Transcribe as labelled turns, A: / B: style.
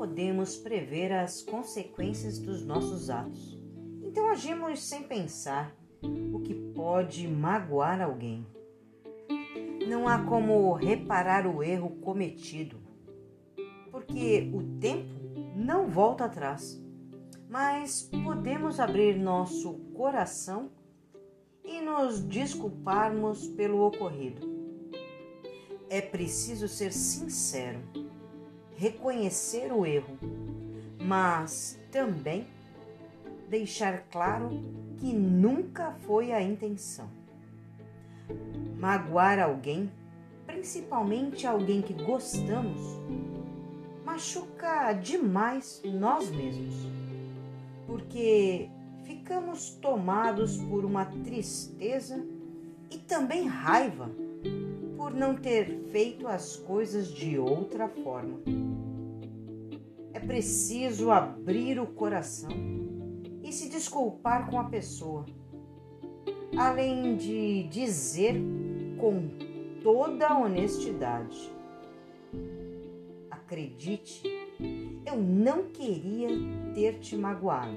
A: podemos prever as consequências dos nossos atos. Então agimos sem pensar o que pode magoar alguém. Não há como reparar o erro cometido, porque o tempo não volta atrás. Mas podemos abrir nosso coração e nos desculparmos pelo ocorrido. É preciso ser sincero, reconhecer o erro, mas também deixar claro que nunca foi a intenção. Magoar alguém, principalmente alguém que gostamos, machuca demais nós mesmos, porque ficamos tomados por uma tristeza e também raiva por não ter feito as coisas de outra forma. É preciso abrir o coração e se desculpar com a pessoa, além de dizer com toda honestidade: Acredite, eu não queria ter te magoado.